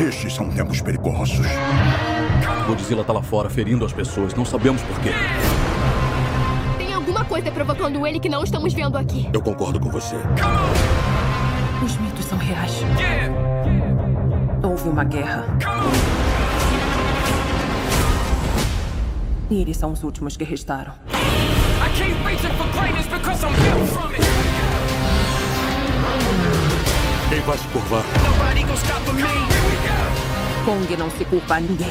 Estes são tempos perigosos. Godzilla tá lá fora ferindo as pessoas. Não sabemos por quê. Tem alguma coisa provocando ele que não estamos vendo aqui. Eu concordo com você. Os mitos são reais. Houve uma guerra. E eles são os últimos que restaram. Quem vai se curvar? Kong não se culpa a ninguém.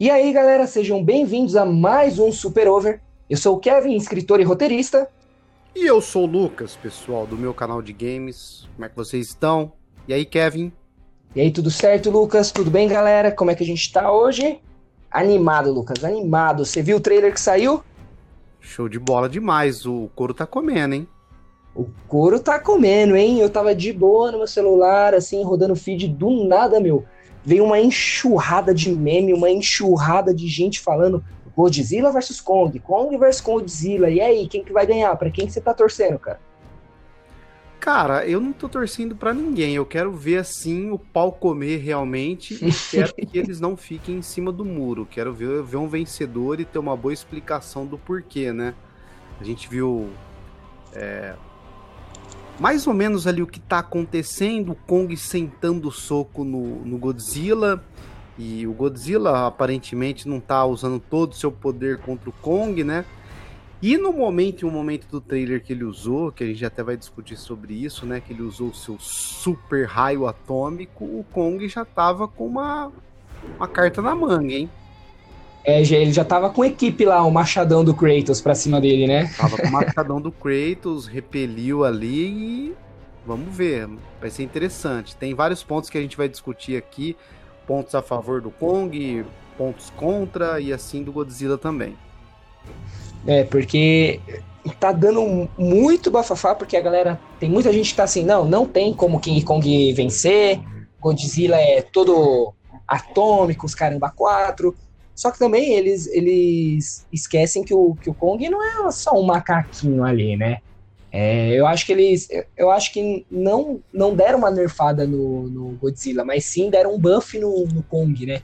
E aí, galera, sejam bem-vindos a mais um Super Over. Eu sou o Kevin, escritor e roteirista. E eu sou o Lucas, pessoal, do meu canal de games. Como é que vocês estão? E aí, Kevin? E aí, tudo certo, Lucas? Tudo bem, galera? Como é que a gente tá hoje? Animado, Lucas, animado. Você viu o trailer que saiu? Show de bola demais. O couro tá comendo, hein? O couro tá comendo, hein? Eu tava de boa no meu celular, assim, rodando feed do nada, meu. Veio uma enxurrada de meme, uma enxurrada de gente falando Godzilla versus Kong, Kong versus Godzilla. E aí, quem que vai ganhar? Pra quem que você tá torcendo, cara? Cara, eu não tô torcendo pra ninguém. Eu quero ver assim o pau comer realmente e quero que eles não fiquem em cima do muro. Quero ver, ver um vencedor e ter uma boa explicação do porquê, né? A gente viu é, mais ou menos ali o que tá acontecendo, o Kong sentando o soco no, no Godzilla. E o Godzilla aparentemente não tá usando todo o seu poder contra o Kong, né? E no momento, em um momento do trailer que ele usou, que a gente até vai discutir sobre isso, né? Que ele usou o seu super raio atômico, o Kong já tava com uma, uma carta na manga, hein? É, ele já tava com equipe lá, o machadão do Kratos pra cima dele, né? Tava com o machadão do Kratos, repeliu ali e vamos ver. Vai ser interessante. Tem vários pontos que a gente vai discutir aqui. Pontos a favor do Kong, pontos contra e assim do Godzilla também. É, porque tá dando muito bafafá, porque a galera. Tem muita gente que tá assim, não, não tem como King Kong vencer. Godzilla é todo atômico, os caramba 4. Só que também eles, eles esquecem que o, que o Kong não é só um macaquinho ali, né? É, eu acho que eles. Eu acho que não, não deram uma nerfada no, no Godzilla, mas sim deram um buff no, no Kong, né?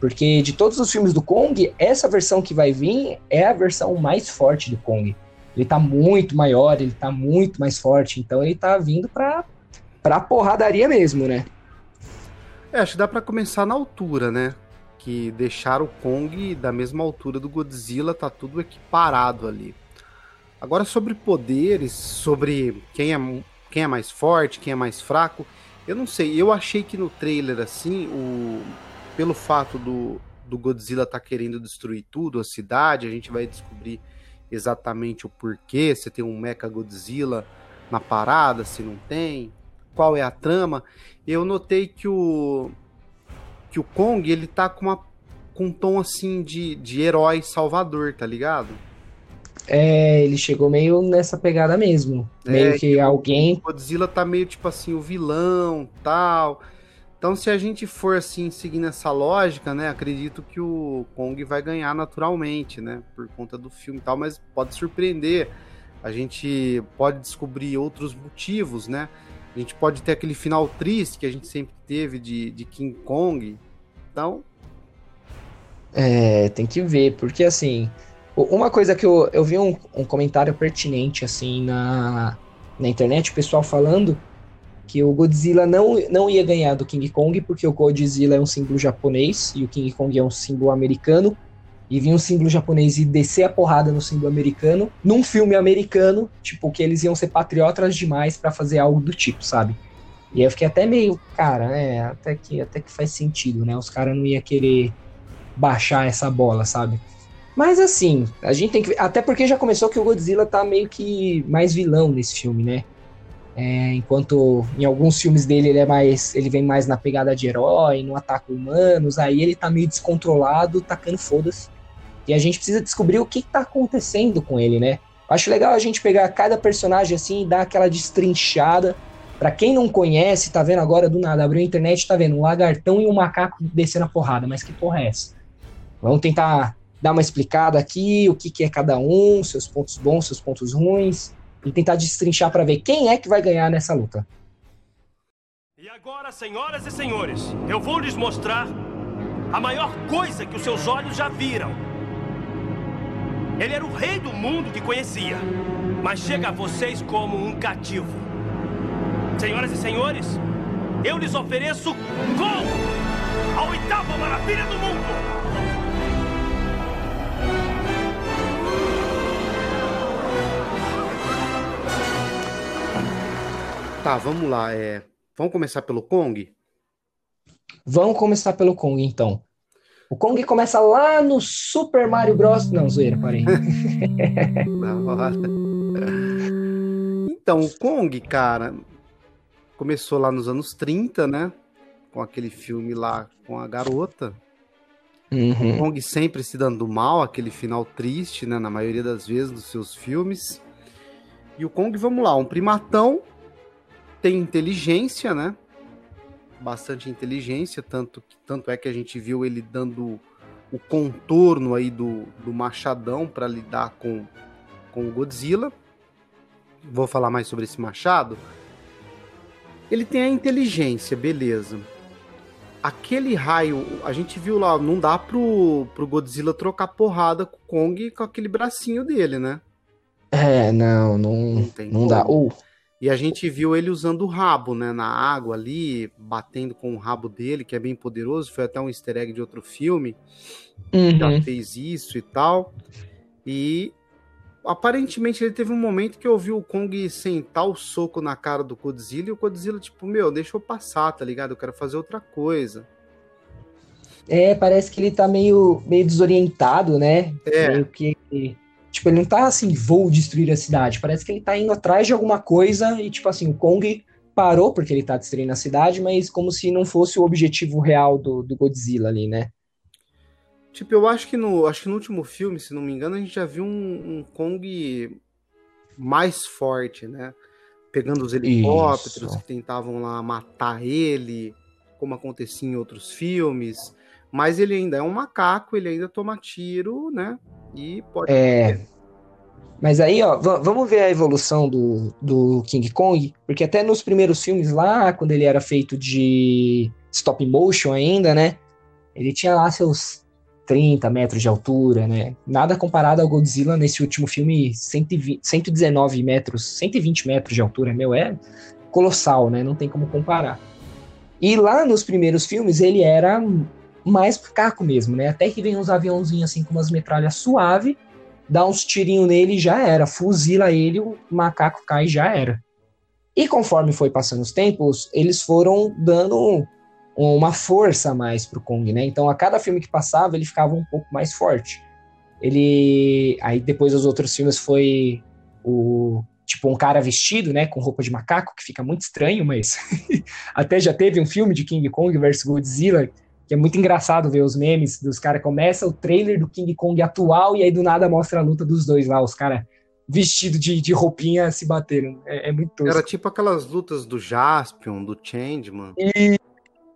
Porque de todos os filmes do Kong, essa versão que vai vir é a versão mais forte do Kong. Ele tá muito maior, ele tá muito mais forte, então ele tá vindo pra, pra porradaria mesmo, né? É, acho que dá pra começar na altura, né? Que deixaram o Kong da mesma altura do Godzilla, tá tudo equiparado ali. Agora sobre poderes, sobre quem é, quem é mais forte, quem é mais fraco, eu não sei. Eu achei que no trailer, assim, o, pelo fato do, do Godzilla tá querendo destruir tudo, a cidade, a gente vai descobrir exatamente o porquê, se tem um Mecha Godzilla na parada, se não tem, qual é a trama. Eu notei que o que o Kong, ele tá com uma com um tom assim de, de herói salvador, tá ligado? É, ele chegou meio nessa pegada mesmo. meio É, que alguém. O Godzilla tá meio tipo assim, o vilão, tal. Então, se a gente for assim, seguindo essa lógica, né, acredito que o Kong vai ganhar naturalmente, né, por conta do filme e tal, mas pode surpreender. A gente pode descobrir outros motivos, né? A gente pode ter aquele final triste que a gente sempre teve de, de King Kong. Então, É, tem que ver, porque assim. Uma coisa que eu, eu vi um, um comentário pertinente, assim, na, na internet, o pessoal falando que o Godzilla não, não ia ganhar do King Kong, porque o Godzilla é um símbolo japonês e o King Kong é um símbolo americano. E vinha um símbolo japonês e descer a porrada no símbolo americano, num filme americano, tipo, que eles iam ser patriotas demais pra fazer algo do tipo, sabe? E eu fiquei até meio, cara, né? Até que, até que faz sentido, né? Os caras não iam querer baixar essa bola, sabe? Mas assim, a gente tem que. Até porque já começou que o Godzilla tá meio que mais vilão nesse filme, né? É, enquanto em alguns filmes dele ele é mais. ele vem mais na pegada de herói, não ataca humanos, aí ele tá meio descontrolado, tacando foda-se. E a gente precisa descobrir o que, que tá acontecendo com ele, né? Acho legal a gente pegar cada personagem assim e dar aquela destrinchada. Pra quem não conhece, tá vendo agora do nada, abriu a internet, tá vendo um lagartão e um macaco descendo a porrada, mas que porra é essa? Vamos tentar dar uma explicada aqui, o que, que é cada um, seus pontos bons, seus pontos ruins, e tentar destrinchar para ver quem é que vai ganhar nessa luta. E agora, senhoras e senhores, eu vou lhes mostrar a maior coisa que os seus olhos já viram. Ele era o rei do mundo que conhecia, mas chega a vocês como um cativo. Senhoras e senhores, eu lhes ofereço Gol, a oitava maravilha do mundo. Tá, vamos lá. É... Vamos começar pelo Kong? Vamos começar pelo Kong, então. O Kong começa lá no Super Mario Bros. Não, zoeira, parei. Então, o Kong, cara, começou lá nos anos 30, né? Com aquele filme lá com a garota. Uhum. O Kong sempre se dando mal, aquele final triste, né? Na maioria das vezes dos seus filmes. E o Kong, vamos lá, um primatão, tem inteligência, né? Bastante inteligência, tanto, tanto é que a gente viu ele dando o contorno aí do, do machadão para lidar com, com o Godzilla. Vou falar mais sobre esse machado. Ele tem a inteligência, beleza. Aquele raio, a gente viu lá, não dá pro, pro Godzilla trocar porrada com o Kong com aquele bracinho dele, né? É, não, não, Não não dá. Ou, E a gente viu ele usando o rabo, né, na água ali, batendo com o rabo dele, que é bem poderoso. Foi até um easter egg de outro filme, já Uhum. fez isso e tal. E aparentemente ele teve um momento que eu vi o Kong sentar o soco na cara do Godzilla e o Godzilla, tipo, meu, deixa eu passar, tá ligado? Eu quero fazer outra coisa. É, parece que ele tá meio, meio desorientado, né? É. Meio que. Tipo, ele não tá assim, vou destruir a cidade. Parece que ele tá indo atrás de alguma coisa e, tipo assim, o Kong parou porque ele tá destruindo a cidade, mas como se não fosse o objetivo real do, do Godzilla ali, né? Tipo, eu acho que no, acho que no último filme, se não me engano, a gente já viu um, um Kong mais forte, né? Pegando os helicópteros Isso. que tentavam lá matar ele, como acontecia em outros filmes. Mas ele ainda é um macaco, ele ainda toma tiro, né? E pode. É. Mas aí, ó, va- vamos ver a evolução do, do King Kong, porque até nos primeiros filmes lá, quando ele era feito de stop motion ainda, né? Ele tinha lá seus 30 metros de altura, né? Nada comparado ao Godzilla nesse último filme, 120, 119 metros, 120 metros de altura, meu, é colossal, né? Não tem como comparar. E lá nos primeiros filmes ele era mais caco mesmo, né? Até que vem uns aviãozinhos assim com umas metralhas suave, dá uns tirinhos nele e já era. Fuzila ele, o macaco cai e já era. E conforme foi passando os tempos, eles foram dando uma força a mais pro Kong, né? Então a cada filme que passava ele ficava um pouco mais forte. Ele aí depois os outros filmes foi o tipo um cara vestido, né, com roupa de macaco, que fica muito estranho, mas até já teve um filme de King Kong versus Godzilla que é muito engraçado ver os memes dos caras. Começa o trailer do King Kong atual e aí do nada mostra a luta dos dois lá, os caras vestidos de, de roupinha se batendo. É, é muito tosco. Era tipo aquelas lutas do Jaspion, do Changeman.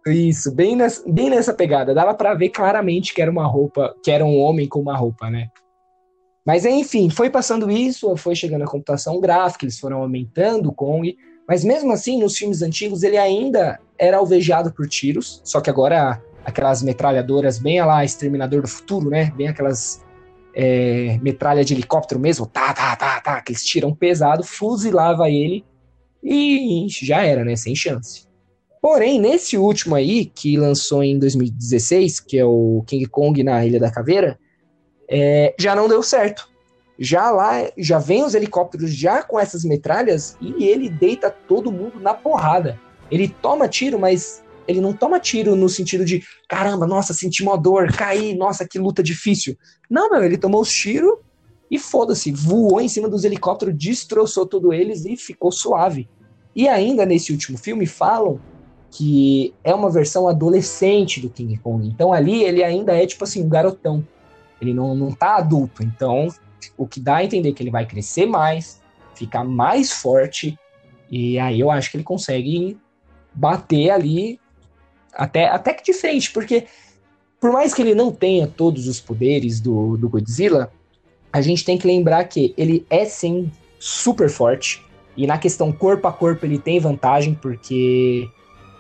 Isso, bem nessa, bem nessa pegada. Dava pra ver claramente que era uma roupa, que era um homem com uma roupa, né? Mas enfim, foi passando isso, foi chegando a computação gráfica, eles foram aumentando o Kong, mas mesmo assim, nos filmes antigos, ele ainda era alvejado por tiros, só que agora aquelas metralhadoras bem a lá, Exterminador do Futuro, né? Bem aquelas é, metralha de helicóptero mesmo, tá, tá, tá, tá, que eles tiram pesado, fuzilava ele e já era, né? Sem chance. Porém, nesse último aí, que lançou em 2016, que é o King Kong na Ilha da Caveira, é, já não deu certo. Já lá, já vem os helicópteros já com essas metralhas e ele deita todo mundo na porrada. Ele toma tiro, mas ele não toma tiro no sentido de caramba, nossa, senti uma dor, caí, nossa, que luta difícil. Não, meu, ele tomou os tiros e foda-se, voou em cima dos helicópteros, destroçou todos eles e ficou suave. E ainda nesse último filme falam que é uma versão adolescente do King Kong. Então ali ele ainda é tipo assim, um garotão. Ele não, não tá adulto. Então o que dá a entender que ele vai crescer mais, ficar mais forte. E aí eu acho que ele consegue bater ali até, até que de frente, porque por mais que ele não tenha todos os poderes do, do Godzilla, a gente tem que lembrar que ele é sim super forte. E na questão corpo a corpo ele tem vantagem, porque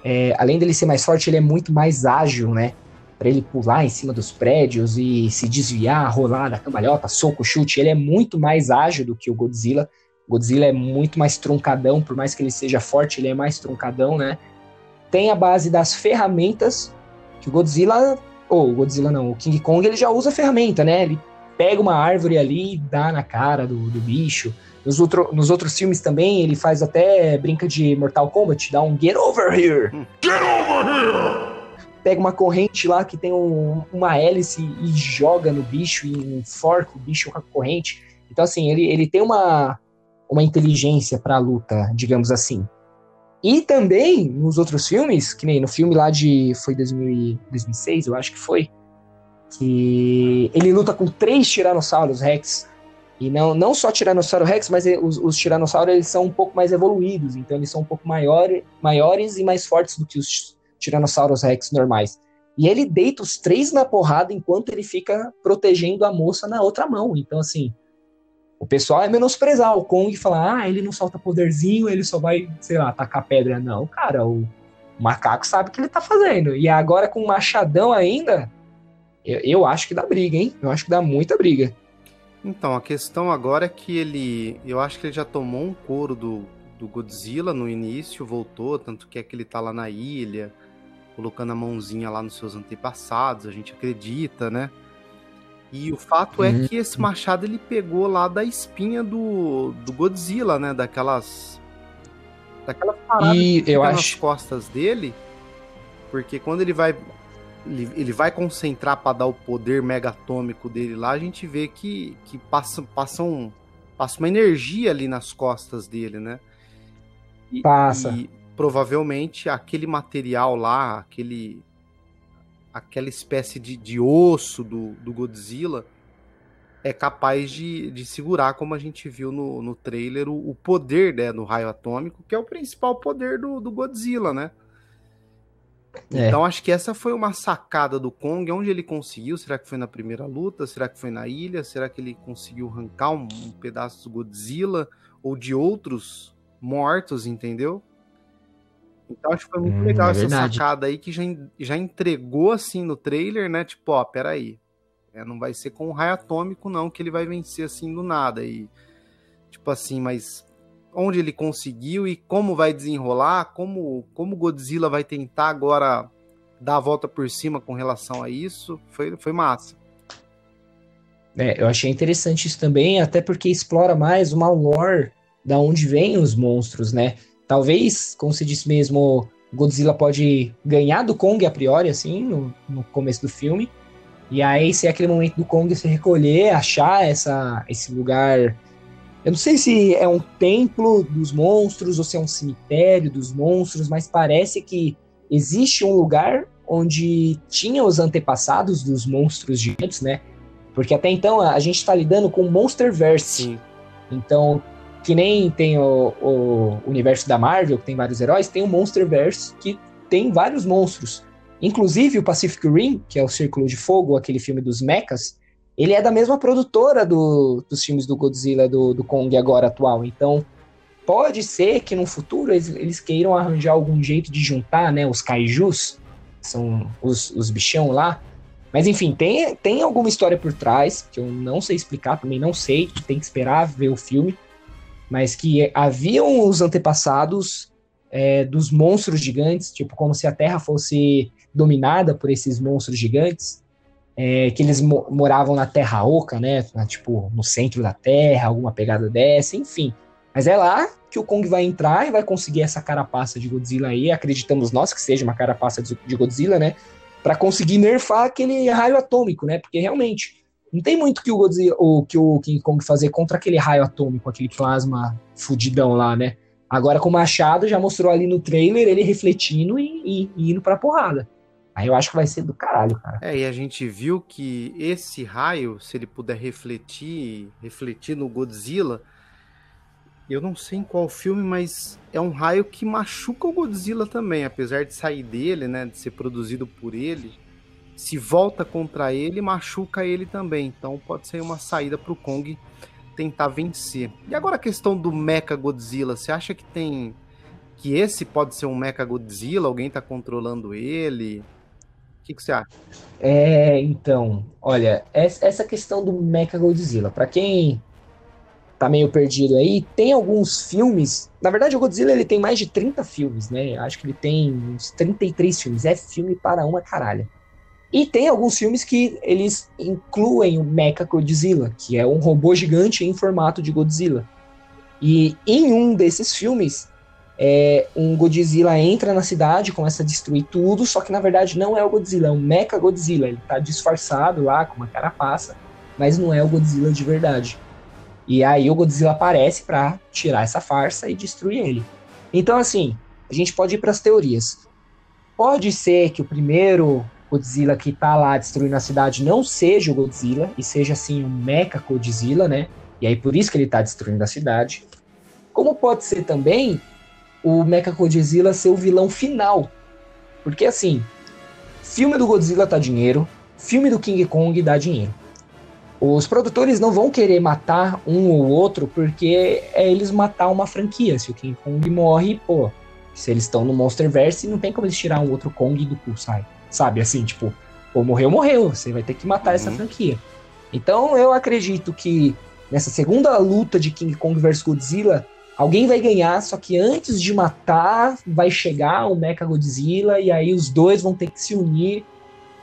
é, além dele ser mais forte, ele é muito mais ágil, né? Para ele pular em cima dos prédios e se desviar, rolar da cambalhota, soco, chute, ele é muito mais ágil do que o Godzilla. O Godzilla é muito mais truncadão, por mais que ele seja forte, ele é mais truncadão, né? Tem a base das ferramentas que o Godzilla, ou o Godzilla não, o King Kong ele já usa ferramenta, né? Ele pega uma árvore ali e dá na cara do, do bicho. Nos, outro, nos outros filmes também, ele faz até brinca de Mortal Kombat, dá um Get Over Here! Get Over Here! Pega uma corrente lá que tem um, uma hélice e joga no bicho e enforca o bicho com a corrente. Então, assim, ele, ele tem uma, uma inteligência pra luta, digamos assim. E também, nos outros filmes, que nem no filme lá de. Foi 2000, 2006, eu acho que foi. Que ele luta com três Tiranossauros Rex e não, não só Tiranossauro Rex, mas os, os Tiranossauros eles são um pouco mais evoluídos, então eles são um pouco maior, maiores e mais fortes do que os Tiranossauros Rex normais. E ele deita os três na porrada enquanto ele fica protegendo a moça na outra mão. Então, assim, o pessoal é menosprezar o Kong e falar, ah, ele não solta poderzinho, ele só vai, sei lá, tacar pedra. Não, cara, o macaco sabe o que ele tá fazendo. E agora com o machadão ainda, eu, eu acho que dá briga, hein? Eu acho que dá muita briga. Então, a questão agora é que ele. Eu acho que ele já tomou um couro do, do Godzilla no início, voltou, tanto que é que ele tá lá na ilha, colocando a mãozinha lá nos seus antepassados, a gente acredita, né? E o fato é uhum. que esse machado ele pegou lá da espinha do, do Godzilla, né? Daquelas. Daquelas paradas e que eu acho... nas costas dele. Porque quando ele vai ele, ele vai concentrar para dar o poder megatômico dele lá, a gente vê que, que passa, passa, um, passa uma energia ali nas costas dele, né? E, passa. E provavelmente aquele material lá, aquele aquela espécie de, de osso do, do Godzilla é capaz de, de segurar, como a gente viu no, no trailer, o, o poder né, do raio atômico, que é o principal poder do, do Godzilla, né? É. Então acho que essa foi uma sacada do Kong, onde ele conseguiu. Será que foi na primeira luta? Será que foi na ilha? Será que ele conseguiu arrancar um, um pedaço do Godzilla ou de outros mortos, entendeu? Então acho que foi muito hum, legal é essa verdade. sacada aí que já, já entregou assim no trailer, né? Tipo, ó, peraí. É, não vai ser com o raio atômico, não, que ele vai vencer assim do nada. E, tipo assim, mas onde ele conseguiu e como vai desenrolar, como como Godzilla vai tentar agora dar a volta por cima com relação a isso, foi, foi massa. É, eu achei interessante isso também, até porque explora mais uma lore da onde vêm os monstros, né? Talvez, como você disse mesmo, Godzilla pode ganhar do Kong a priori, assim, no, no começo do filme. E aí, se é aquele momento do Kong se recolher, achar essa, esse lugar eu não sei se é um templo dos monstros ou se é um cemitério dos monstros, mas parece que existe um lugar onde tinha os antepassados dos monstros gigantes, né? Porque até então a gente está lidando com Monsterverse. Sim. Então, que nem tem o, o, universo da Marvel, que tem vários heróis, tem o Monsterverse, que tem vários monstros. Inclusive o Pacific Rim, que é o Círculo de Fogo, aquele filme dos mechas, ele é da mesma produtora do, dos filmes do Godzilla, do, do Kong agora atual. Então, pode ser que no futuro eles, eles, queiram arranjar algum jeito de juntar, né, os kaijus, são os, os bichão lá. Mas enfim, tem, tem alguma história por trás, que eu não sei explicar, também não sei, tem que esperar ver o filme. Mas que haviam os antepassados é, dos monstros gigantes, tipo, como se a Terra fosse dominada por esses monstros gigantes é, que eles mo moravam na Terra Oca, né? Na, tipo, no centro da Terra, alguma pegada dessa, enfim. Mas é lá que o Kong vai entrar e vai conseguir essa carapaça de Godzilla aí, acreditamos nós que seja uma carapaça de Godzilla, né? Para conseguir nerfar aquele raio atômico, né? Porque realmente não tem muito que o Godzilla, ou que o King Kong fazer contra aquele raio atômico, aquele plasma fudidão lá, né? Agora com o machado já mostrou ali no trailer ele refletindo e, e, e indo pra porrada. Aí eu acho que vai ser do caralho, cara. É, e a gente viu que esse raio, se ele puder refletir, refletir no Godzilla, eu não sei em qual filme, mas é um raio que machuca o Godzilla também, apesar de sair dele, né, de ser produzido por ele. Se volta contra ele, machuca ele também. Então pode ser uma saída para o Kong tentar vencer. E agora a questão do Mecha Godzilla, você acha que tem que esse pode ser um Mecha Godzilla? Alguém está controlando ele? O que, que, você acha? É, então, olha, essa questão do Mecha Godzilla, para quem tá meio perdido aí, tem alguns filmes. Na verdade, o Godzilla ele tem mais de 30 filmes, né? Acho que ele tem uns 33 filmes. É filme para uma caralho. E tem alguns filmes que eles incluem o Mecha Godzilla, que é um robô gigante em formato de Godzilla. E em um desses filmes, é, um Godzilla entra na cidade, começa a destruir tudo, só que na verdade não é o Godzilla, é o Mecha Godzilla. Ele tá disfarçado lá com uma carapaça, mas não é o Godzilla de verdade. E aí o Godzilla aparece para tirar essa farsa e destruir ele. Então assim, a gente pode ir para as teorias. Pode ser que o primeiro Godzilla que tá lá destruindo a cidade não seja o Godzilla, e seja assim um Mecha Godzilla, né? E aí por isso que ele tá destruindo a cidade. Como pode ser também o Mecha Godzilla ser o vilão final. Porque assim, filme do Godzilla tá dinheiro, filme do King Kong dá dinheiro. Os produtores não vão querer matar um ou outro porque é eles matar uma franquia. Se o King Kong morre, pô, se eles estão no Monsterverse, não tem como eles tirar um outro Kong do cu, sai. Sabe, assim, tipo, ou morreu, morreu. Você vai ter que matar uhum. essa franquia. Então eu acredito que nessa segunda luta de King Kong vs Godzilla, alguém vai ganhar, só que antes de matar, vai chegar o Mecha Godzilla e aí os dois vão ter que se unir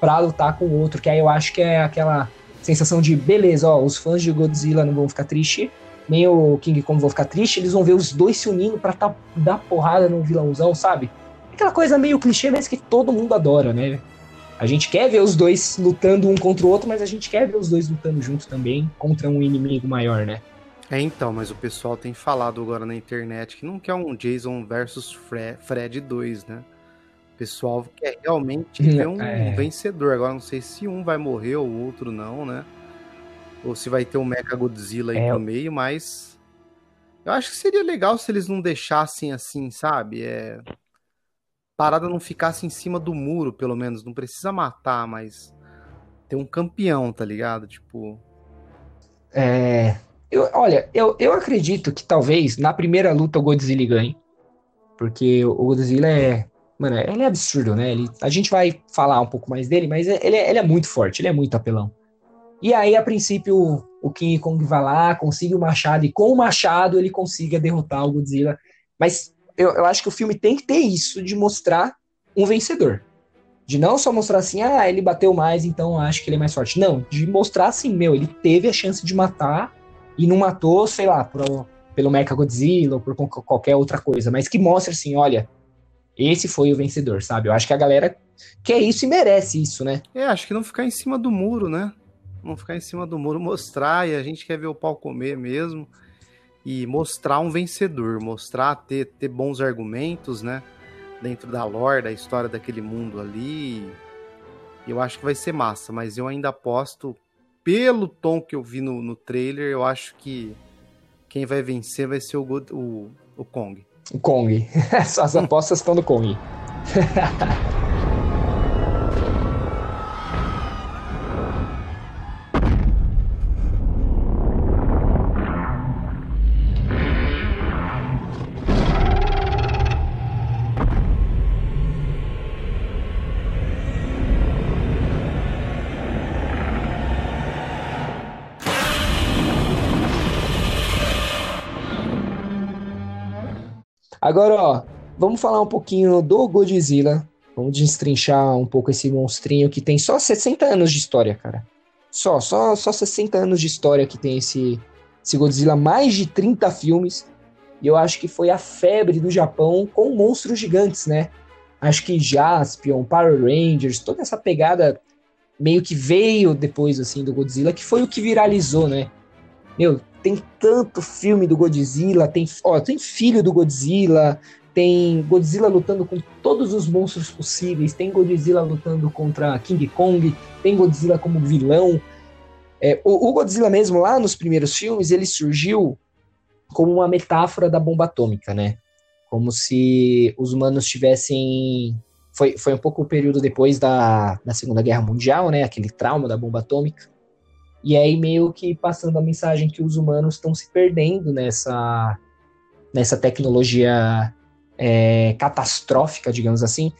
para lutar com o outro. Que aí eu acho que é aquela sensação de beleza, ó, os fãs de Godzilla não vão ficar tristes, nem o King Kong vão ficar tristes, eles vão ver os dois se unindo pra tá, dar porrada no vilãozão, sabe? aquela coisa meio clichê, mas que todo mundo adora, né? A gente quer ver os dois lutando um contra o outro, mas a gente quer ver os dois lutando juntos também contra um inimigo maior, né? É, então, mas o pessoal tem falado agora na internet que não quer um Jason versus Fred 2, né? O pessoal quer realmente ver um, é. vencedor. Agora não sei se um vai morrer ou o outro não, né? Ou se vai ter um Mecha Godzilla aí é. no meio, mas eu acho que seria legal se eles não deixassem assim, sabe? É parada não ficasse em cima do muro, pelo menos. Não precisa matar, mas ter um campeão, tá ligado? Tipo. É. Eu, olha, eu, eu acredito que talvez na primeira luta o Godzilla ganhe. Porque o Godzilla é. Mano, ele é absurdo, né? Ele, a gente vai falar um pouco mais dele, mas ele, é, ele é muito forte, ele é muito apelão. E aí, a princípio, o King Kong vai lá, consiga o machado, e com o machado ele consiga derrotar o Godzilla. Mas eu, eu acho que o filme tem que ter isso de mostrar um vencedor. De não só mostrar assim, ah, ele bateu mais, então acho que ele é mais forte. Não, de mostrar assim, meu, ele teve a chance de matar e não matou, sei lá, por, pelo Mecha Godzilla ou por qualquer outra coisa, mas que mostre assim, olha, esse foi o vencedor, sabe? Eu acho que a galera quer isso e merece isso, né? É, acho que não ficar em cima do muro, né? Não ficar em cima do muro, mostrar e a gente quer ver o pau comer mesmo e mostrar um vencedor, mostrar ter, ter bons argumentos, né? Dentro da lore, da história daquele mundo ali. Eu acho que vai ser massa, mas eu ainda aposto, pelo tom que eu vi no, no trailer, eu acho que quem vai vencer vai ser o, o, o Kong. O Kong. As apostas estão no Kong. Agora, ó, vamos falar um pouquinho do Godzilla. Vamos destrinchar um pouco esse monstrinho que tem só 60 anos de história, cara. Só, só, só 60 anos de história que tem esse, esse Godzilla, mais de 30 filmes. E eu acho que foi a febre do Japão com monstros gigantes, né? Acho que Jaspion, Power Rangers, toda essa pegada meio que veio depois, assim, do Godzilla, que foi o que viralizou, né? Meu, tem tanto filme do Godzilla, tem, ó, tem filho do Godzilla, tem Godzilla lutando com todos os monstros possíveis, tem Godzilla lutando contra King Kong, tem Godzilla como vilão. É, o, o, Godzilla mesmo, lá nos primeiros filmes, ele surgiu como uma metáfora da bomba atômica, né? Como se os humanos tivessem foi, foi um pouco o período depois da, da Segunda Guerra Mundial, né? Aquele trauma da bomba atômica. E aí meio que passando a mensagem que os humanos estão se perdendo nessa, nessa tecnologia é, catastrófica, digamos assim.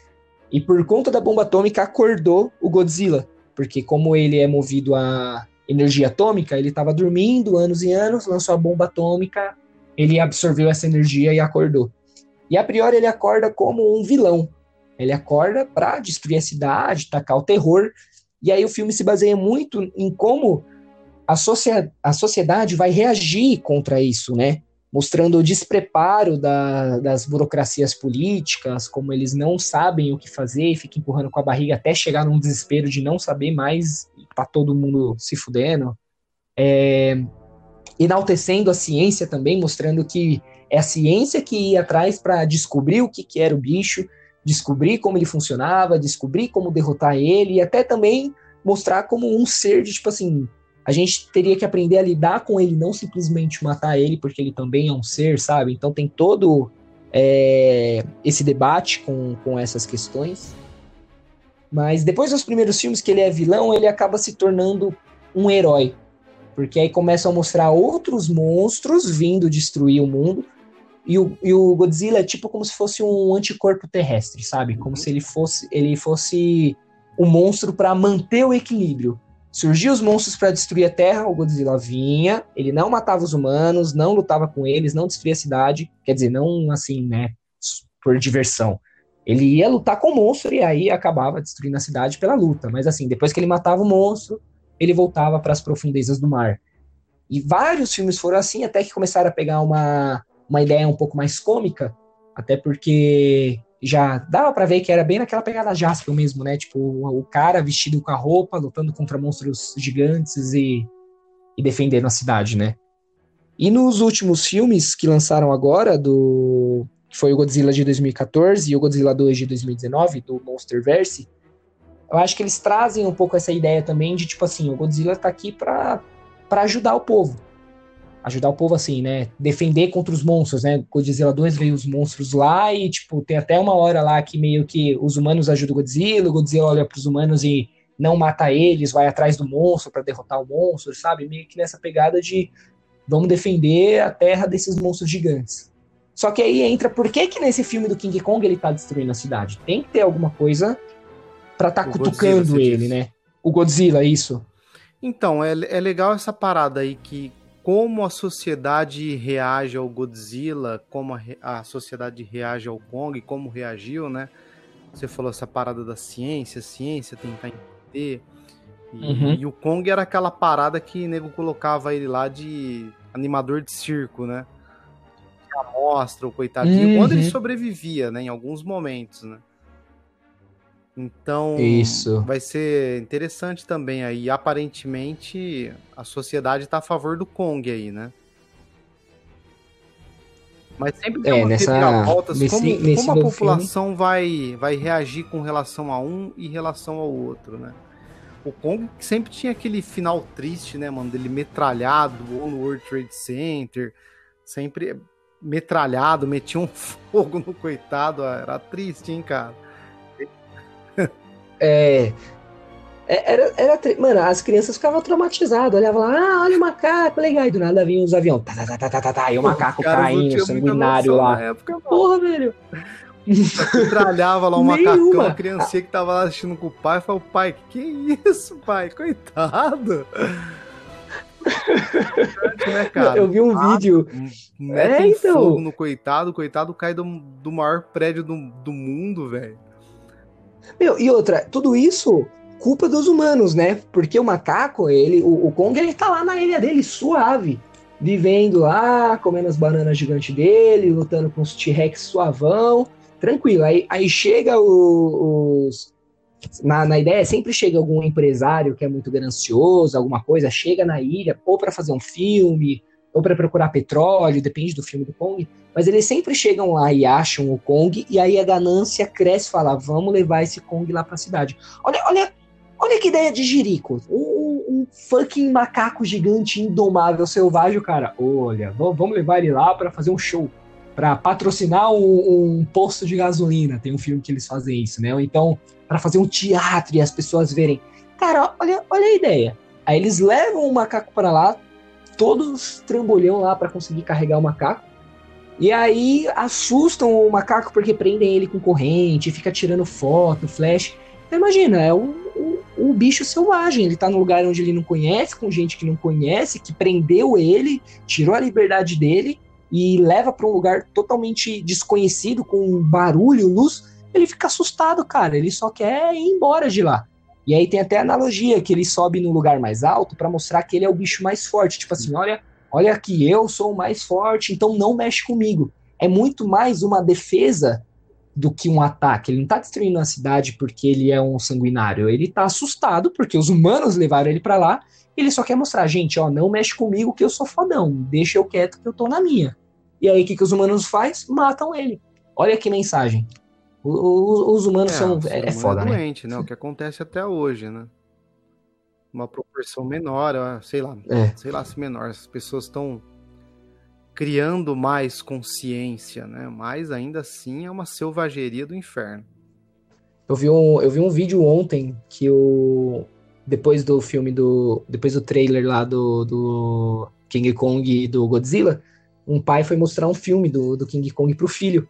E por conta da bomba atômica acordou o Godzilla, porque como ele é movido a energia atômica, ele estava dormindo anos e anos, lançou a bomba atômica, ele absorveu essa energia e acordou. E a priori ele acorda como um vilão. Ele acorda para destruir a cidade, tacar o terror. E aí o filme se baseia muito em como a, a sociedade vai reagir contra isso, né? Mostrando o despreparo da, das burocracias políticas, como eles não sabem o que fazer ficam empurrando com a barriga até chegar num desespero de não saber mais tá todo mundo se fudendo. É, enaltecendo a ciência também, mostrando que é a ciência que ia atrás para descobrir o que, que era o bicho, descobrir como ele funcionava, descobrir como derrotar ele e até também mostrar como um ser de tipo assim, a gente teria que aprender a lidar com ele, não simplesmente matar ele, porque ele também é um ser, sabe? Então tem todo é, esse debate com, com essas questões. Mas depois dos primeiros filmes que ele é vilão, ele acaba se tornando um herói. Porque aí começam a mostrar outros monstros vindo destruir o mundo. E o, e o Godzilla é tipo como se fosse um anticorpo terrestre, sabe? Como se ele fosse ele fosse um monstro para manter o equilíbrio. Surgiam os monstros para destruir a Terra, o Godzilla vinha, ele não matava os humanos, não lutava com eles, não destruía a cidade, quer dizer, não assim, né, por diversão. Ele ia lutar com o monstro e aí acabava destruindo a cidade pela luta, mas assim, depois que ele matava o monstro, ele voltava para as profundezas do mar. E vários filmes foram assim, até que começaram a pegar uma, uma ideia um pouco mais cômica, até porque já dava para ver que era bem naquela pegada Jasper mesmo, né? Tipo, o cara vestido com a roupa, lutando contra monstros gigantes e, e defendendo a cidade, né? E nos últimos filmes que lançaram agora, do que foi o Godzilla de 2014 e o Godzilla 2 de 2019, do Monsterverse, eu acho que eles trazem um pouco essa ideia também de, tipo assim, o Godzilla tá aqui para ajudar o povo ajudar o povo assim, né? Defender contra os monstros, né? Godzilla 2 veio os monstros lá e, tipo, tem até uma hora lá que meio que os humanos ajudam o Godzilla, o Godzilla olha pros humanos e não mata eles, vai atrás do monstro para derrotar o monstro, sabe? Meio que nessa pegada de vamos defender a terra desses monstros gigantes. Só que aí entra, por que que nesse filme do King Kong ele tá destruindo a cidade? Tem que ter alguma coisa pra tá o cutucando Godzilla, ele, né? O Godzilla, isso. Então, é, é legal essa parada aí que como a sociedade reage ao Godzilla, como a, a, sociedade reage ao Kong, como reagiu, né? Você falou essa parada da ciência, ciência, tentar entender. E, uhum. e o Kong era aquela parada que o nego colocava ele lá de animador de circo, né? Amostra, o coitadinho, uhum. quando ele sobrevivia, né? Em alguns momentos, né? Então, Isso. vai ser interessante também aí. Aparentemente, a sociedade está a favor do Kong aí, né? Mas sempre tem é, nessa, voltas. Nesse, como, nesse como a população vai, vai reagir com relação a um e relação ao outro, né? O Kong sempre tinha aquele final triste, né, mano? Dele metralhado ou no World Trade Center. Sempre metralhado, metia um fogo no coitado. Era triste, hein, cara? É, é. Era, era, mano, as crianças ficavam traumatizadas, olhavam lá, ah, olha o macaco, legal, e do nada vinham os aviões, tá, tá, tá, tá, tá, tá, e o macaco caindo, sanguinário lá. Época, Porra, velho. Tralhava lá o macacão, a criancinha que tava lá assistindo com o pai, falou, pai, que isso, pai? Coitado. né, cara? Eu vi um ah, vídeo. Mete é, então. fogo no coitado, o coitado cai do, do maior prédio do, do mundo, velho. Meu, e outra, tudo isso culpa dos humanos, né? Porque o macaco, ele, o, o Kong, ele tá lá na ilha dele, suave, vivendo lá, comendo as bananas gigantes dele, lutando com os T-Rex suavão, tranquilo. Aí, aí chega o, os. Na, na ideia, sempre chega algum empresário que é muito ganancioso, alguma coisa, chega na ilha, ou para fazer um filme, ou para procurar petróleo, depende do filme do Kong, mas eles sempre chegam lá e acham o Kong, e aí a ganância cresce e fala: vamos levar esse Kong lá para a cidade. Olha, olha, olha que ideia de Jirico. Um, um fucking macaco gigante, indomável, selvagem, cara. Olha, vamos levar ele lá para fazer um show. para patrocinar um, um, posto de gasolina. Tem um filme que eles fazem isso, né? Ou então para fazer um teatro e as pessoas verem. Cara, olha, olha a ideia. Aí eles levam o macaco para lá, todos trambolhão lá para conseguir carregar o macaco. E aí assustam o macaco porque prendem ele com corrente, fica tirando foto, flash. Então imagina, é o, o, o, bicho selvagem. Ele tá num lugar onde ele não conhece, com gente que não conhece, que prendeu ele, tirou a liberdade dele e leva para um lugar totalmente desconhecido, com barulho, luz. Ele fica assustado, cara. Ele só quer ir embora de lá. E aí tem até analogia que ele sobe no lugar mais alto para mostrar que ele é o bicho mais forte. Tipo assim, olha, olha aqui, eu sou o mais forte, então não mexe comigo. É muito mais uma defesa do que um ataque. Ele não tá destruindo a cidade porque ele é um sanguinário. Ele tá assustado porque os humanos levaram ele para lá. ele só quer mostrar, gente, ó, não mexe comigo que eu sou fodão. Deixa eu quieto que eu tô na minha. E aí o que, que os humanos faz? Matam ele. Olha que mensagem. Os, os humanos é, são. É, é foda, é doente, né? né? O que acontece até hoje, né? Uma proporção menor, sei lá, é. sei lá se menor. As pessoas estão criando mais consciência, né? Mas ainda assim é uma selvageria do inferno. Eu vi um, eu vi um vídeo ontem que o depois do filme do depois do trailer lá do, do King Kong e do Godzilla, um pai foi mostrar um filme do, do King Kong pro filho.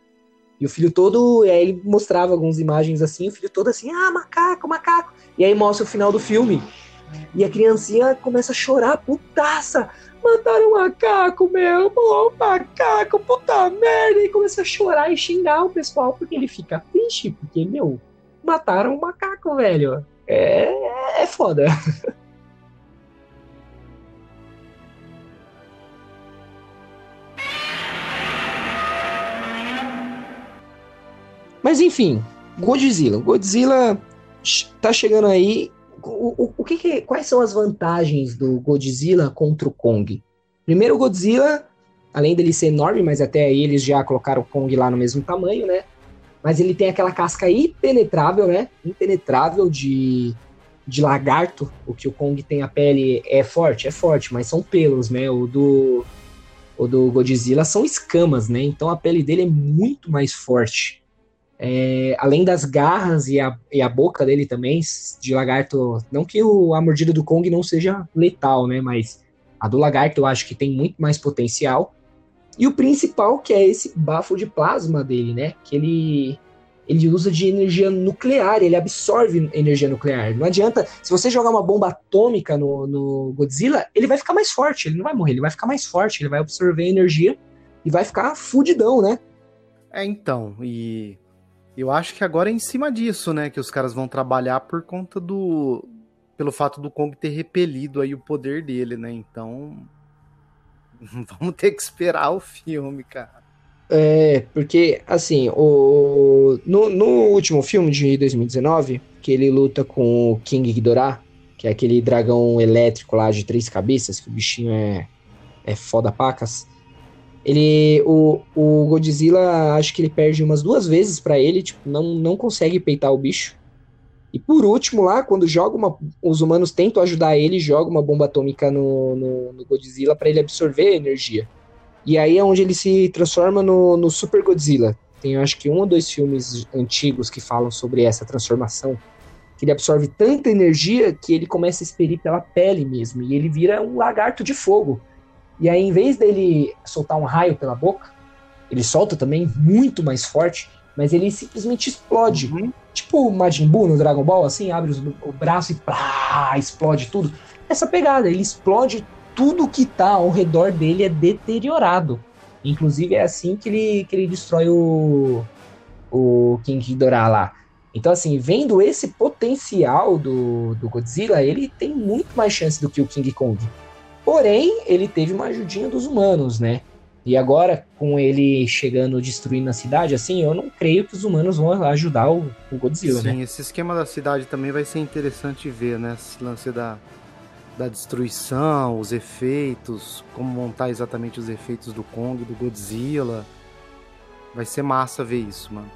E o filho todo, aí ele mostrava algumas imagens assim, o filho todo assim, ah, macaco, macaco. E aí mostra o final do filme. E a criancinha começa a chorar, putaça. Mataram um macaco, meu, pô, macaco, puta merda. E começa a chorar e xingar o pessoal, porque ele fica triste, porque, meu, mataram um macaco, velho. É, é foda. Mas enfim, Godzilla. Godzilla tá chegando aí. O, o, o que, que quais são as vantagens do Godzilla contra o Kong? Primeiro, o Godzilla, além dele ser enorme, mas até aí eles já colocaram o Kong lá no mesmo tamanho, né? Mas ele tem aquela casca impenetrável, né? Impenetrável de, de lagarto. O que o Kong tem a pele é forte, é forte, mas são pelos, né? O do, o do Godzilla são escamas, né? Então a pele dele é muito mais forte. É, além das garras e a, e a boca dele também, de lagarto. Não que o, a mordida do Kong não seja letal, né? Mas a do lagarto eu acho que tem muito mais potencial. E o principal, que é esse bafo de plasma dele, né? Que ele, ele usa de energia nuclear, ele absorve energia nuclear. Não adianta. Se você jogar uma bomba atômica no, no Godzilla, ele vai ficar mais forte, ele não vai morrer, ele vai ficar mais forte, ele vai absorver energia e vai ficar fudidão, né? É, então, e eu acho que agora é em cima disso, né, que os caras vão trabalhar por conta do pelo fato do Kong ter repelido aí o poder dele, né? Então, vamos ter que esperar o filme, cara. É, porque, assim, o, no, no último filme de 2019, que ele luta com o King Ghidorah, que é aquele dragão elétrico lá de três cabeças, que o bichinho é, é foda pacas. Ele, o, o Godzilla, acho que ele perde umas duas vezes para ele, tipo, não, não consegue peitar o bicho. E por último, lá, quando joga uma, os humanos tentam ajudar ele, joga uma bomba atômica no, no, no Godzilla para ele absorver energia. E aí é onde ele se transforma no, no Super Godzilla. Tem acho que um ou dois filmes antigos que falam sobre essa transformação. Que ele absorve tanta energia que ele começa a expelir pela pele mesmo. E ele vira um lagarto de fogo. E aí, em vez dele soltar um raio pela boca, ele solta também muito mais forte, mas ele simplesmente explode. Uhum. Tipo o Majin Buu no Dragon Ball, assim, abre o braço e plá, explode tudo. Essa pegada, ele explode tudo que tá ao redor dele é deteriorado. Inclusive é assim que ele, que ele destrói o, o King Ghidorah lá. Então, assim, vendo esse potencial do, do Godzilla, ele tem muito mais chance do que o King Kong. Porém, ele teve uma ajudinha dos humanos, né? E agora, com ele chegando, destruindo a cidade, assim, eu não creio que os humanos vão ajudar o, o Godzilla, Sim, né? Sim, esse esquema da cidade também vai ser interessante ver, né? Esse lance da, da destruição, os efeitos, como montar exatamente os efeitos do Kong, do Godzilla. Vai ser massa ver isso, mano.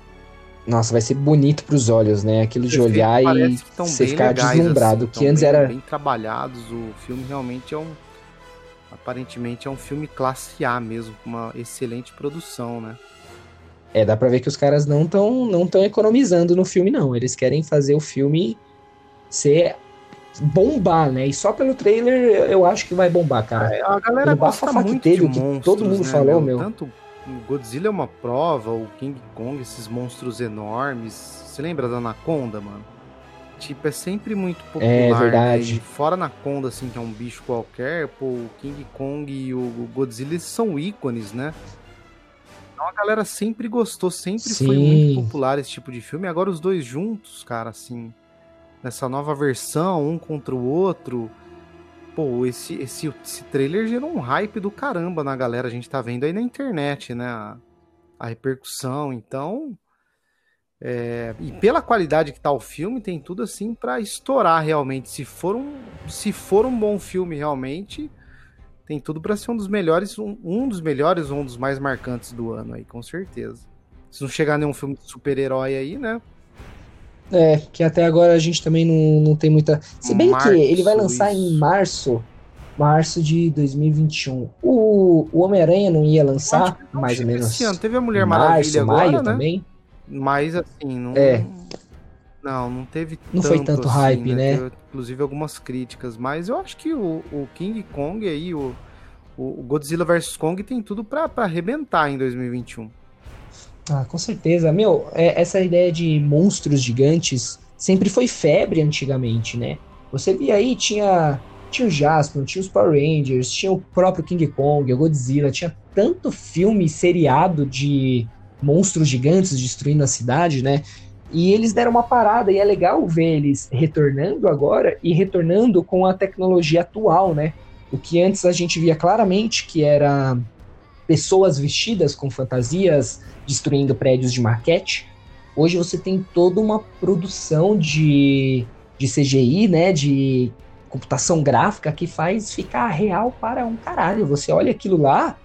Nossa, vai ser bonito pros olhos, né? Aquilo de olhar e você ficar legais, deslumbrado. Assim, que antes bem, era. Bem trabalhados, o filme realmente é um aparentemente é um filme classe A mesmo, com uma excelente produção, né? É, dá pra ver que os caras não estão não tão economizando no filme, não. Eles querem fazer o filme ser bombar, né? E só pelo trailer eu acho que vai bombar, cara. É, a galera gosta que muito de que monstros, todo mundo né, falou, meu. Tanto Godzilla é uma prova, o King Kong, esses monstros enormes. Você lembra da Anaconda, mano? Tipo, é sempre muito popular, É, né? verdade. E fora Anaconda, assim, que é um bicho qualquer, pô, o King Kong e o Godzilla são ícones, né? Então a galera sempre gostou, sempre foi Sim. muito popular esse tipo de filme. Agora os dois juntos, cara, assim, nessa nova versão, um contra o outro. Pô, esse, esse, esse trailer gerou um hype do caramba na galera. A gente tá vendo aí na internet, né? A, a repercussão. Então. É, e pela qualidade que tá o filme, tem tudo assim pra estourar realmente. Se for um, se for um bom filme realmente, tem tudo pra ser um dos melhores, um, um dos melhores ou um dos mais marcantes do ano aí, com certeza. Se não chegar nenhum filme de super-herói aí, né? É, que até agora a gente também não, não tem muita. Se bem Março, que ele vai lançar isso. em março, março de 2021. O, o Homem-Aranha não ia lançar, mais ou menos. Esse ano teve a Mulher em Maravilha março, agora, maio né? também. Mas assim, não. É. Não, não teve Não foi tanto assim, hype, né? Teve, inclusive algumas críticas, mas eu acho que o, o King Kong aí, o, o Godzilla vs Kong tem tudo pra, pra arrebentar em 2021. Ah, com certeza. Meu, é- essa ideia de monstros gigantes sempre foi febre antigamente, né? Você via aí, tinha, tinha o Jasper, tinha os Power Rangers, tinha o próprio King Kong, o Godzilla, tinha tanto filme seriado de monstros gigantes destruindo a cidade, né? E eles deram uma parada, e é legal ver eles retornando agora e retornando com a tecnologia atual, né? O que antes a gente via claramente que era pessoas vestidas com fantasias destruindo prédios de maquete. Hoje você tem toda uma produção de, de CGI, né, de computação gráfica que faz ficar real para um caralho. Você olha aquilo lá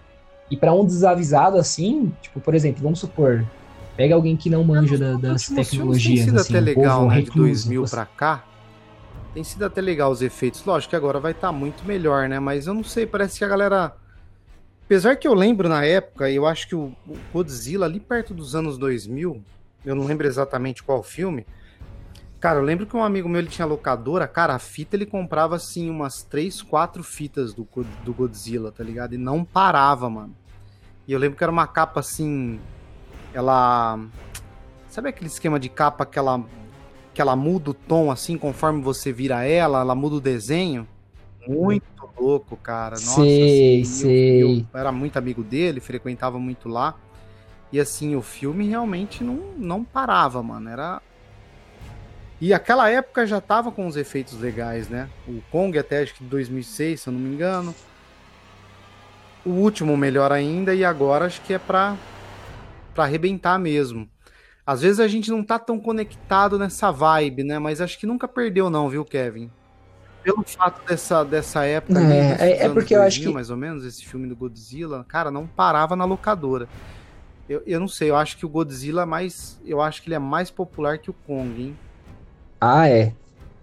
e para um desavisado assim, tipo, por exemplo, vamos supor, pega alguém que não manja da- das tecnologias, Tem sido assim, até um legal, povo né? De recluso, 2000 você- pra cá. Tem sido até legal os efeitos. Lógico que agora vai estar muito melhor, né? Mas eu não sei, parece que a galera. Apesar que eu lembro na época, eu acho que o Godzilla, ali perto dos anos 2000, eu não lembro exatamente qual filme. Cara, eu lembro que um amigo meu ele tinha locadora, cara, a fita ele comprava assim umas 3, 4 fitas do, do Godzilla, tá ligado? E não parava, mano. E eu lembro que era uma capa assim. Ela. Sabe aquele esquema de capa que ela, que ela muda o tom assim conforme você vira ela, ela muda o desenho? Muito louco, cara. Nossa, Sei, assim, eu- sei. Eu, era muito amigo dele, frequentava muito lá. E assim, o filme realmente não, não parava, mano. Era. E aquela época já tava com os efeitos legais, né? O Kong até acho que 2006, se eu não me engano. O último melhor ainda, e agora acho que é pra, pra arrebentar mesmo. Às vezes a gente não tá tão conectado nessa vibe, né? Mas acho que nunca perdeu, não, viu, Kevin? Pelo fato dessa, dessa época É, ali, é- é porque eu acho 2000, que- mais ou menos, esse filme do Godzilla, cara, não parava na locadora. Eu, eu não sei, eu acho que o Godzilla é mais. Eu acho que ele é mais popular que o Kong, hein? Ah, é.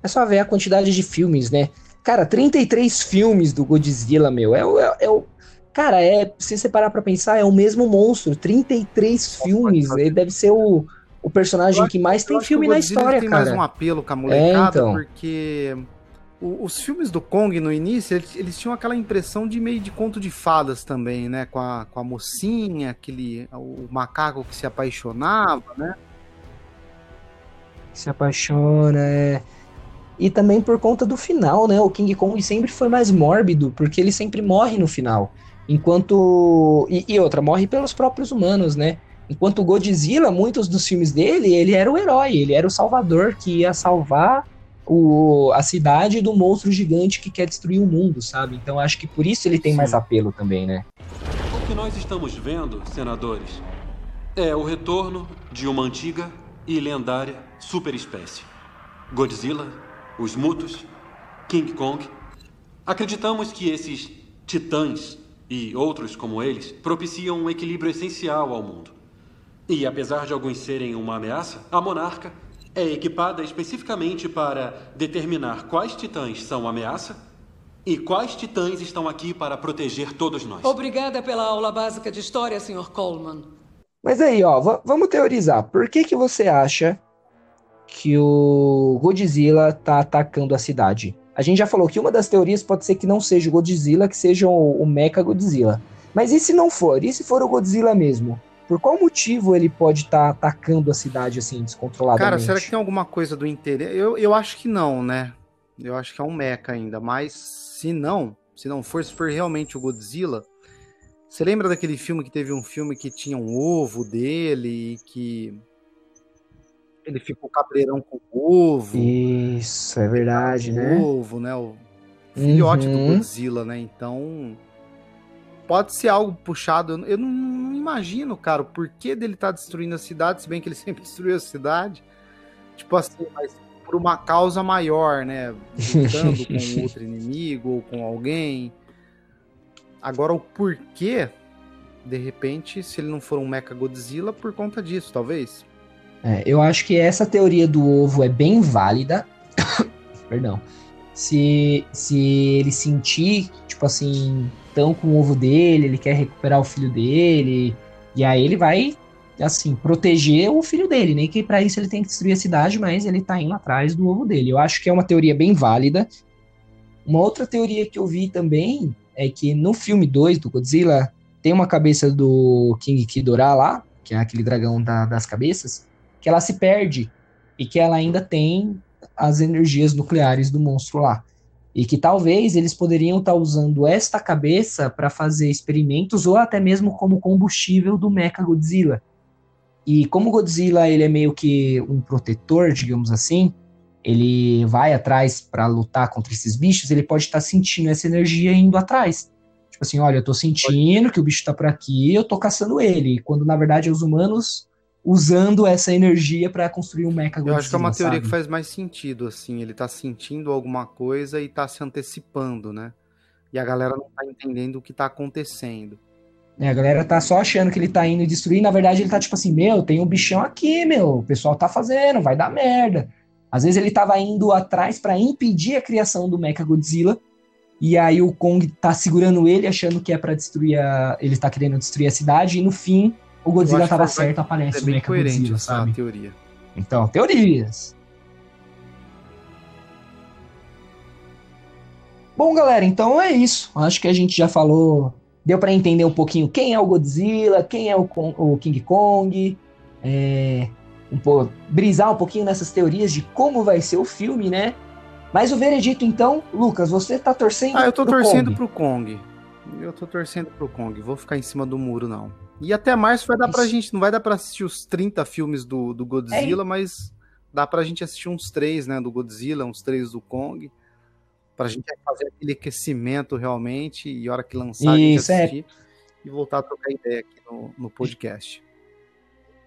É só ver a quantidade de filmes, né? Cara, 33 filmes do Godzilla, meu. É, é, é o. Cara, é. Se você parar pra pensar, é o mesmo monstro. 33 filmes. Ele deve ser o, o personagem Eu que mais tem acho filme na história, tem cara. mais um apelo com a molecada, então. porque os filmes do Kong no início, eles, eles tinham aquela impressão de meio de conto de fadas também, né? Com a, com a mocinha, aquele. o macaco que se apaixonava, né? Se apaixona, é. E também por conta do final, né? O King Kong sempre foi mais mórbido, porque ele sempre morre no final. Enquanto. E, e outra, morre pelos próprios humanos, né? Enquanto o Godzilla, muitos dos filmes dele, ele era o herói, ele era o salvador que ia salvar o, a cidade do monstro gigante que quer destruir o mundo, sabe? Então acho que por isso ele tem Sim. mais apelo também, né? O que nós estamos vendo, senadores, é o retorno de uma antiga e lendária superespécie. Godzilla, os Mutos, King Kong. Acreditamos que esses titãs e outros como eles propiciam um equilíbrio essencial ao mundo. E apesar de alguns serem uma ameaça, a monarca é equipada especificamente para determinar quais titãs são ameaça E quais titãs estão aqui para proteger todos nós? Obrigada pela aula básica de história, Sr. Coleman. Mas aí, ó, va- vamos teorizar. Por que que você acha que o Godzilla tá atacando a cidade? A gente já falou que uma das teorias pode ser que não seja o Godzilla, que seja o, o Mecha Godzilla. Mas e se não for? E se for o Godzilla mesmo? Por qual motivo ele pode estar atacando a cidade assim, descontroladamente? Cara, será que tem alguma coisa do interesse? Eu, eu acho que não, né? Eu acho que é um mecha ainda. Mas se não, se não for, se for realmente o Godzilla. Você lembra daquele filme que teve um filme que tinha um ovo dele e que ele ficou cabreirão com o ovo? Isso, é verdade, né? ovo, né? O filhote Uhum. do Godzilla, né? Então pode ser algo puxado. Eu- não, não imagino, cara, o porquê dele tá destruindo a cidade, se bem que ele sempre destruiu a cidade. Tipo assim, mas por uma causa maior, né? Lutando com outro inimigo ou com alguém. Agora o porquê, de repente, se ele não for um Mecha Godzilla, por conta disso, talvez. É, eu acho que essa teoria do ovo é bem válida. Perdão. Se, se ele sentir, tipo assim, tão com o ovo dele, ele quer recuperar o filho dele, e aí ele vai, assim, proteger o filho dele. Nem que pra isso ele tem que destruir a cidade, mas ele tá indo atrás do ovo dele. Eu acho que é uma teoria bem válida. Uma outra teoria que eu vi também é que no filme 2 do Godzilla tem uma cabeça do King Ghidorah lá, que é aquele dragão da- das cabeças, que ela se perde e que ela ainda tem as energias nucleares do monstro lá. E que talvez eles poderiam estar usando esta cabeça para fazer experimentos ou até mesmo como combustível do Mecha Godzilla. E como Godzilla ele é meio que um protetor, digamos assim, ele vai atrás para lutar contra esses bichos, ele pode estar sentindo essa energia indo atrás. Tipo assim, olha, eu tô sentindo que o bicho tá por aqui, eu tô caçando ele. Quando na verdade os humanos usando essa energia para construir um mecha Eu acho que é uma teoria que sabe? faz mais sentido, assim. Ele tá sentindo alguma coisa e tá se antecipando, né? E a galera não tá entendendo o que tá acontecendo. É, a galera tá só achando que ele tá indo destruir, na verdade ele tá tipo assim, meu, tem um bichão aqui, meu, o pessoal tá fazendo, vai dar merda. Às vezes ele tava indo atrás para impedir a criação do Mecha Godzilla, e aí o Kong tá segurando ele, achando que é para destruir a... ele tá querendo destruir a cidade, e no fim o Godzilla acho que certo, aparece É o bem Mecha coerente Godzilla, sabe? teoria. Então, teorias. Bom, galera, então é isso. Acho que a gente já falou, deu pra entender um pouquinho quem é o Godzilla, quem é o, Kon- o King Kong, é, um brisar um pouquinho nessas teorias de como vai ser o filme, né? Mas o veredito, então, Lucas, você tá torcendo Ah, eu tô pro torcendo Kong. pro Kong. Eu tô torcendo pro Kong. Vou ficar em cima do muro, não. E até março vai dar pra gente. Não vai dar pra assistir os 30 filmes do, do Godzilla, mas dá pra gente assistir uns três, né? Do Godzilla, uns três do Kong. Pra gente fazer aquele aquecimento realmente. E hora que lançar, a gente Isso, é. assistir. E voltar a trocar ideia aqui no, no podcast.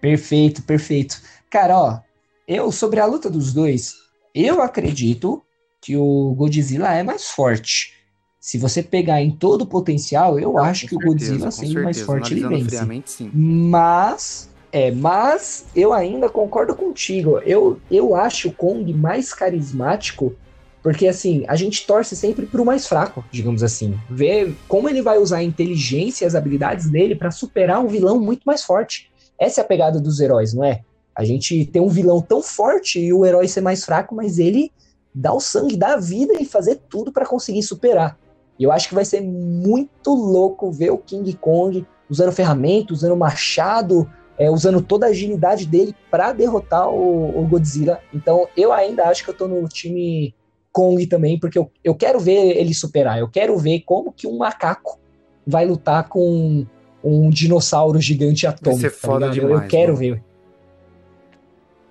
Perfeito, perfeito. Cara, ó, eu sobre a luta dos dois, eu acredito que o Godzilla é mais forte. Se você pegar em todo o potencial, eu Não, acho que o certeza, Godzilla com sendo mais forte ele vence. sim. Mas, é, mas eu ainda concordo contigo. Eu, eu acho o Kong mais carismático, porque assim, a gente torce sempre pro mais fraco, digamos assim. Ver como ele vai usar a inteligência e as habilidades dele pra superar um vilão muito mais forte. Essa é a pegada dos heróis, não é? A gente tem um vilão tão forte e o herói ser mais fraco, mas ele dá o sangue, dá a vida e fazer tudo pra conseguir superar. E eu acho que vai ser muito louco ver o King Kong usando ferramenta, usando machado, é, usando toda a agilidade dele para derrotar o, o Godzilla. Então eu ainda acho que eu tô no time Kong também, porque eu, eu quero ver ele superar. Eu quero ver como que um macaco vai lutar com um dinossauro gigante atômico. ser tá foda? Eu- demais, eu quero mano. ver.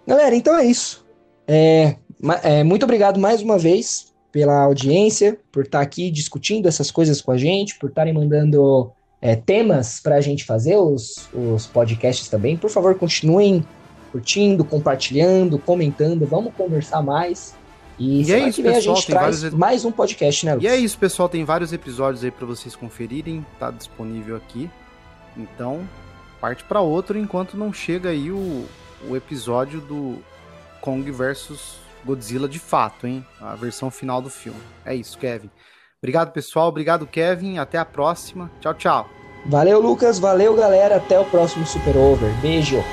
Galera, então é isso. É, é, muito obrigado mais uma vez pela audiência, por estar aqui discutindo essas coisas com a gente, por estarem mandando é, temas para a gente fazer os, os podcasts também. Por favor, continuem curtindo, compartilhando, comentando. Vamos conversar mais. E, E é isso, que vem a pessoal, gente tem traz vários- mais um podcast, né, E é isso, pessoal. Tem vários episódios aí pra vocês conferirem. Tá disponível aqui. Então, parte pra outro enquanto não chega aí o, o episódio do Kong versus Godzilla de fato, hein? A versão final do filme. É isso, Kevin. Obrigado, pessoal. Obrigado, Kevin. Até a próxima. Tchau, tchau. Valeu, Lucas. Valeu, galera. Até o próximo Super Over. Beijo.